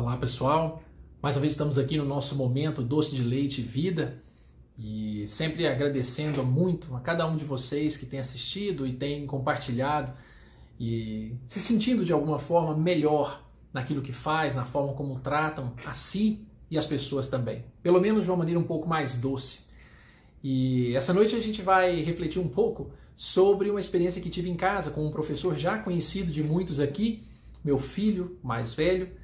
Olá pessoal, mais uma vez estamos aqui no nosso momento Doce de Leite Vida. E sempre agradecendo muito a cada um de vocês que tem assistido e tem compartilhado e se sentindo de alguma forma melhor naquilo que faz, na forma como tratam a si e as pessoas também, pelo menos de uma maneira um pouco mais doce. E essa noite a gente vai refletir um pouco sobre uma experiência que tive em casa com um professor já conhecido de muitos aqui, meu filho mais velho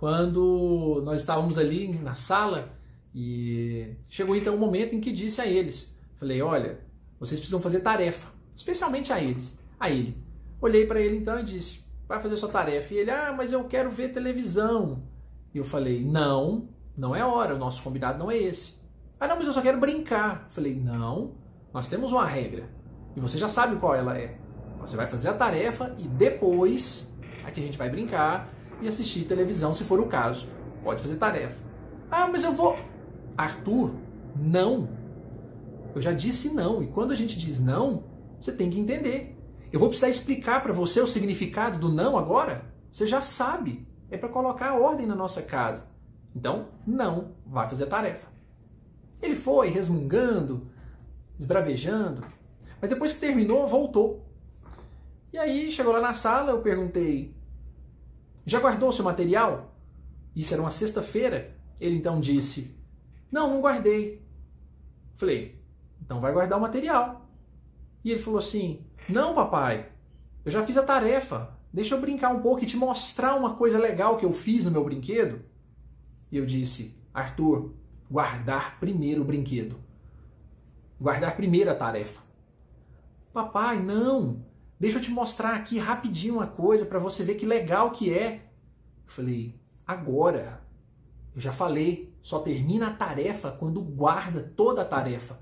quando nós estávamos ali na sala e chegou então um momento em que disse a eles, falei, olha, vocês precisam fazer tarefa, especialmente a eles, a ele. Olhei para ele então e disse, vai fazer sua tarefa. E ele, ah, mas eu quero ver televisão. E eu falei, não, não é hora, o nosso combinado não é esse. Ah, não, mas eu só quero brincar. Falei, não, nós temos uma regra e você já sabe qual ela é. Você vai fazer a tarefa e depois aqui a gente vai brincar e assistir televisão, se for o caso. Pode fazer tarefa. Ah, mas eu vou. Arthur, não. Eu já disse não. E quando a gente diz não, você tem que entender. Eu vou precisar explicar para você o significado do não agora? Você já sabe. É para colocar a ordem na nossa casa. Então, não, vai fazer tarefa. Ele foi resmungando, esbravejando, mas depois que terminou, voltou. E aí, chegou lá na sala, eu perguntei: já guardou seu material? Isso era uma sexta-feira. Ele então disse: Não, não guardei. Falei: Então vai guardar o material. E ele falou assim: Não, papai, eu já fiz a tarefa. Deixa eu brincar um pouco e te mostrar uma coisa legal que eu fiz no meu brinquedo. E eu disse: Arthur, guardar primeiro o brinquedo. Guardar primeiro a tarefa. Papai, não. Deixa eu te mostrar aqui rapidinho uma coisa para você ver que legal que é. Eu falei, agora. Eu já falei, só termina a tarefa quando guarda toda a tarefa.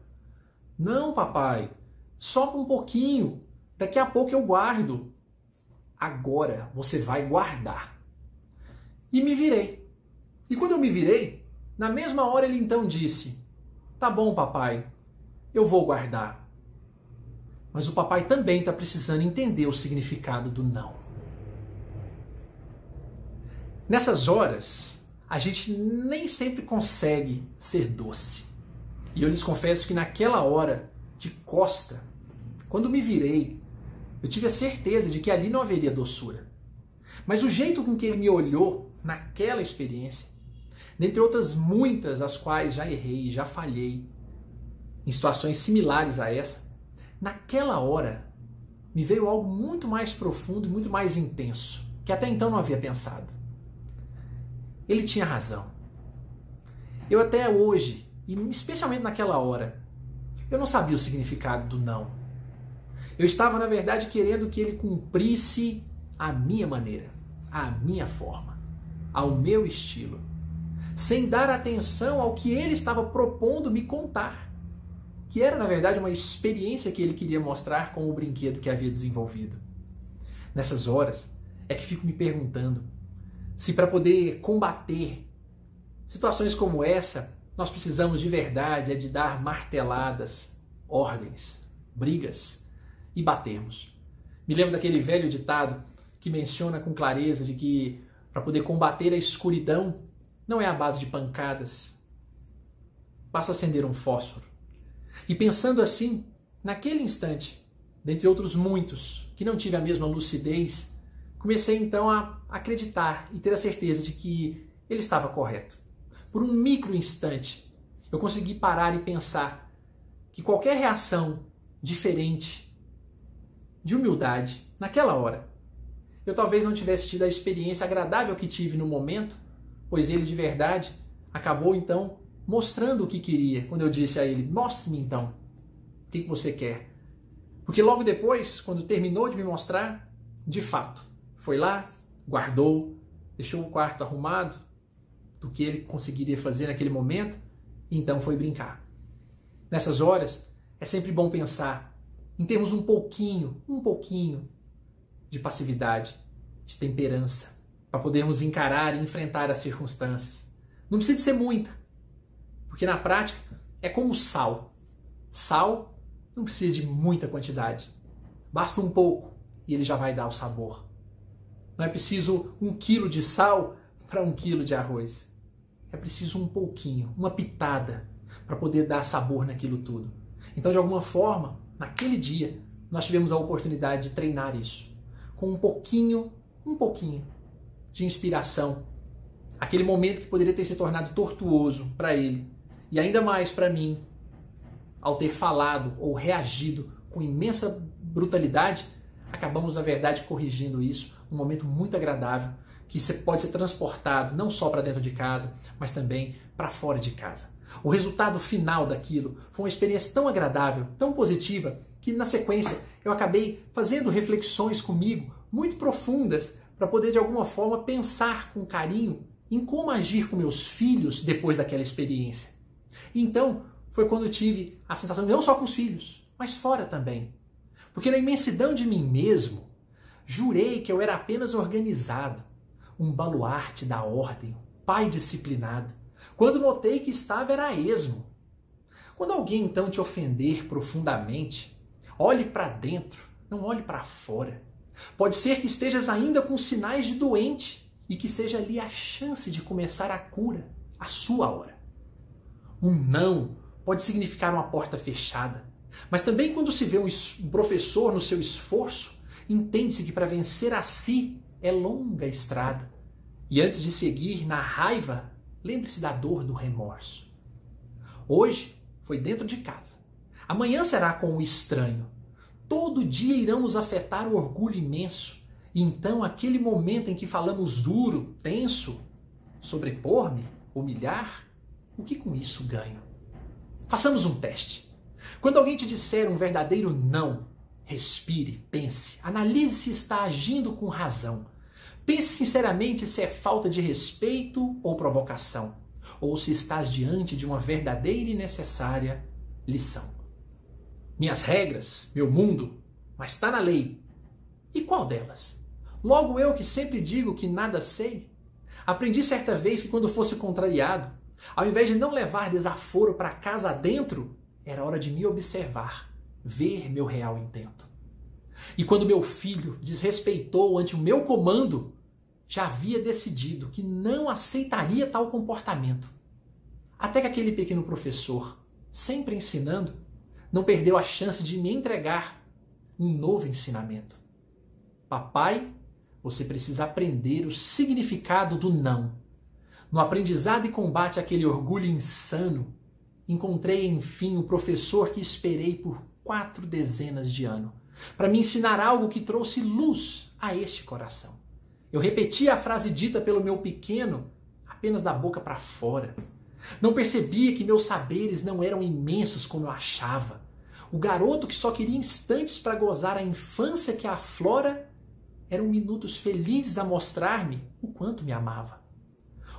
Não, papai, só um pouquinho. Daqui a pouco eu guardo. Agora você vai guardar. E me virei. E quando eu me virei, na mesma hora ele então disse: Tá bom, papai, eu vou guardar. Mas o papai também está precisando entender o significado do não. Nessas horas, a gente nem sempre consegue ser doce. E eu lhes confesso que naquela hora, de costa, quando me virei, eu tive a certeza de que ali não haveria doçura. Mas o jeito com que ele me olhou naquela experiência, dentre outras muitas as quais já errei, já falhei, em situações similares a essa, Naquela hora, me veio algo muito mais profundo e muito mais intenso, que até então não havia pensado. Ele tinha razão. Eu até hoje, e especialmente naquela hora, eu não sabia o significado do não. Eu estava, na verdade, querendo que ele cumprisse a minha maneira, a minha forma, ao meu estilo, sem dar atenção ao que ele estava propondo me contar que era na verdade uma experiência que ele queria mostrar com o brinquedo que havia desenvolvido. Nessas horas é que fico me perguntando se para poder combater situações como essa, nós precisamos de verdade é de dar marteladas, ordens, brigas e batermos. Me lembro daquele velho ditado que menciona com clareza de que para poder combater a escuridão não é a base de pancadas. Basta acender um fósforo e pensando assim, naquele instante, dentre outros muitos que não tive a mesma lucidez, comecei então a acreditar e ter a certeza de que ele estava correto. Por um micro instante, eu consegui parar e pensar que qualquer reação diferente, de humildade, naquela hora, eu talvez não tivesse tido a experiência agradável que tive no momento, pois ele de verdade acabou então mostrando o que queria, quando eu disse a ele: Mostre-me então o que você quer. Porque logo depois, quando terminou de me mostrar, de fato, foi lá, guardou, deixou o quarto arrumado do que ele conseguiria fazer naquele momento, e então foi brincar. Nessas horas, é sempre bom pensar em termos um pouquinho, um pouquinho de passividade, de temperança, para podermos encarar e enfrentar as circunstâncias. Não precisa de ser muita, porque na prática é como sal. Sal não precisa de muita quantidade. Basta um pouco e ele já vai dar o sabor. Não é preciso um quilo de sal para um quilo de arroz. É preciso um pouquinho, uma pitada, para poder dar sabor naquilo tudo. Então, de alguma forma, naquele dia, nós tivemos a oportunidade de treinar isso. Com um pouquinho, um pouquinho de inspiração. Aquele momento que poderia ter se tornado tortuoso para ele e ainda mais para mim, ao ter falado ou reagido com imensa brutalidade, acabamos, na verdade, corrigindo isso. Um momento muito agradável que pode ser transportado não só para dentro de casa, mas também para fora de casa. O resultado final daquilo foi uma experiência tão agradável, tão positiva, que na sequência eu acabei fazendo reflexões comigo muito profundas para poder de alguma forma pensar com carinho em como agir com meus filhos depois daquela experiência. Então, foi quando eu tive a sensação, não só com os filhos, mas fora também. Porque na imensidão de mim mesmo, jurei que eu era apenas organizado, um baluarte da ordem, pai disciplinado, quando notei que estava era esmo. Quando alguém então te ofender profundamente, olhe para dentro, não olhe para fora. Pode ser que estejas ainda com sinais de doente e que seja ali a chance de começar a cura, a sua hora. Um não pode significar uma porta fechada, mas também quando se vê um professor no seu esforço, entende-se que para vencer a si é longa a estrada. E antes de seguir na raiva, lembre-se da dor do remorso. Hoje foi dentro de casa. Amanhã será com o estranho. Todo dia irão nos afetar o orgulho imenso. E então, aquele momento em que falamos duro, tenso, sobrepor-me, humilhar, o que com isso ganho? Façamos um teste. Quando alguém te disser um verdadeiro não, respire, pense, analise se está agindo com razão. Pense sinceramente se é falta de respeito ou provocação, ou se estás diante de uma verdadeira e necessária lição. Minhas regras, meu mundo, mas está na lei. E qual delas? Logo eu que sempre digo que nada sei. Aprendi certa vez que quando fosse contrariado, ao invés de não levar desaforo para casa dentro, era hora de me observar, ver meu real intento. E quando meu filho desrespeitou ante o meu comando, já havia decidido que não aceitaria tal comportamento. Até que aquele pequeno professor, sempre ensinando, não perdeu a chance de me entregar um novo ensinamento. Papai, você precisa aprender o significado do não no aprendizado e combate àquele orgulho insano, encontrei enfim o professor que esperei por quatro dezenas de anos, para me ensinar algo que trouxe luz a este coração. Eu repetia a frase dita pelo meu pequeno apenas da boca para fora. Não percebia que meus saberes não eram imensos como eu achava. O garoto que só queria instantes para gozar a infância que aflora eram minutos felizes a mostrar-me o quanto me amava.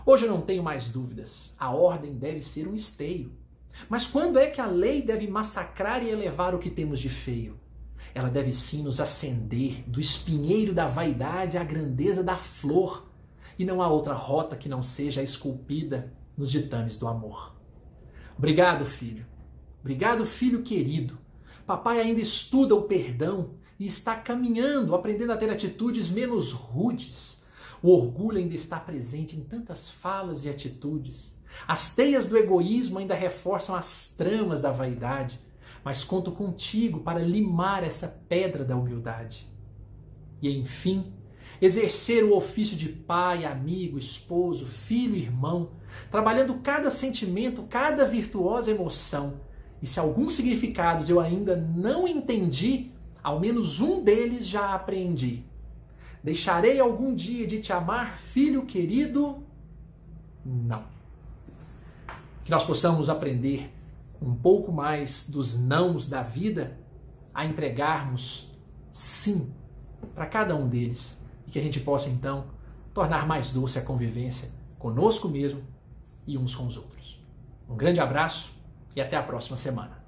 Hoje eu não tenho mais dúvidas. A ordem deve ser um esteio. Mas quando é que a lei deve massacrar e elevar o que temos de feio? Ela deve sim nos acender do espinheiro da vaidade à grandeza da flor, e não há outra rota que não seja esculpida nos ditames do amor. Obrigado, filho. Obrigado, filho querido. Papai ainda estuda o perdão e está caminhando, aprendendo a ter atitudes menos rudes o orgulho ainda está presente em tantas falas e atitudes. As teias do egoísmo ainda reforçam as tramas da vaidade, mas conto contigo para limar essa pedra da humildade. E enfim, exercer o ofício de pai, amigo, esposo, filho, irmão, trabalhando cada sentimento, cada virtuosa emoção. E se alguns significados eu ainda não entendi, ao menos um deles já aprendi. Deixarei algum dia de te amar, filho querido? Não. Que nós possamos aprender um pouco mais dos nãos da vida a entregarmos sim para cada um deles e que a gente possa então tornar mais doce a convivência conosco mesmo e uns com os outros. Um grande abraço e até a próxima semana.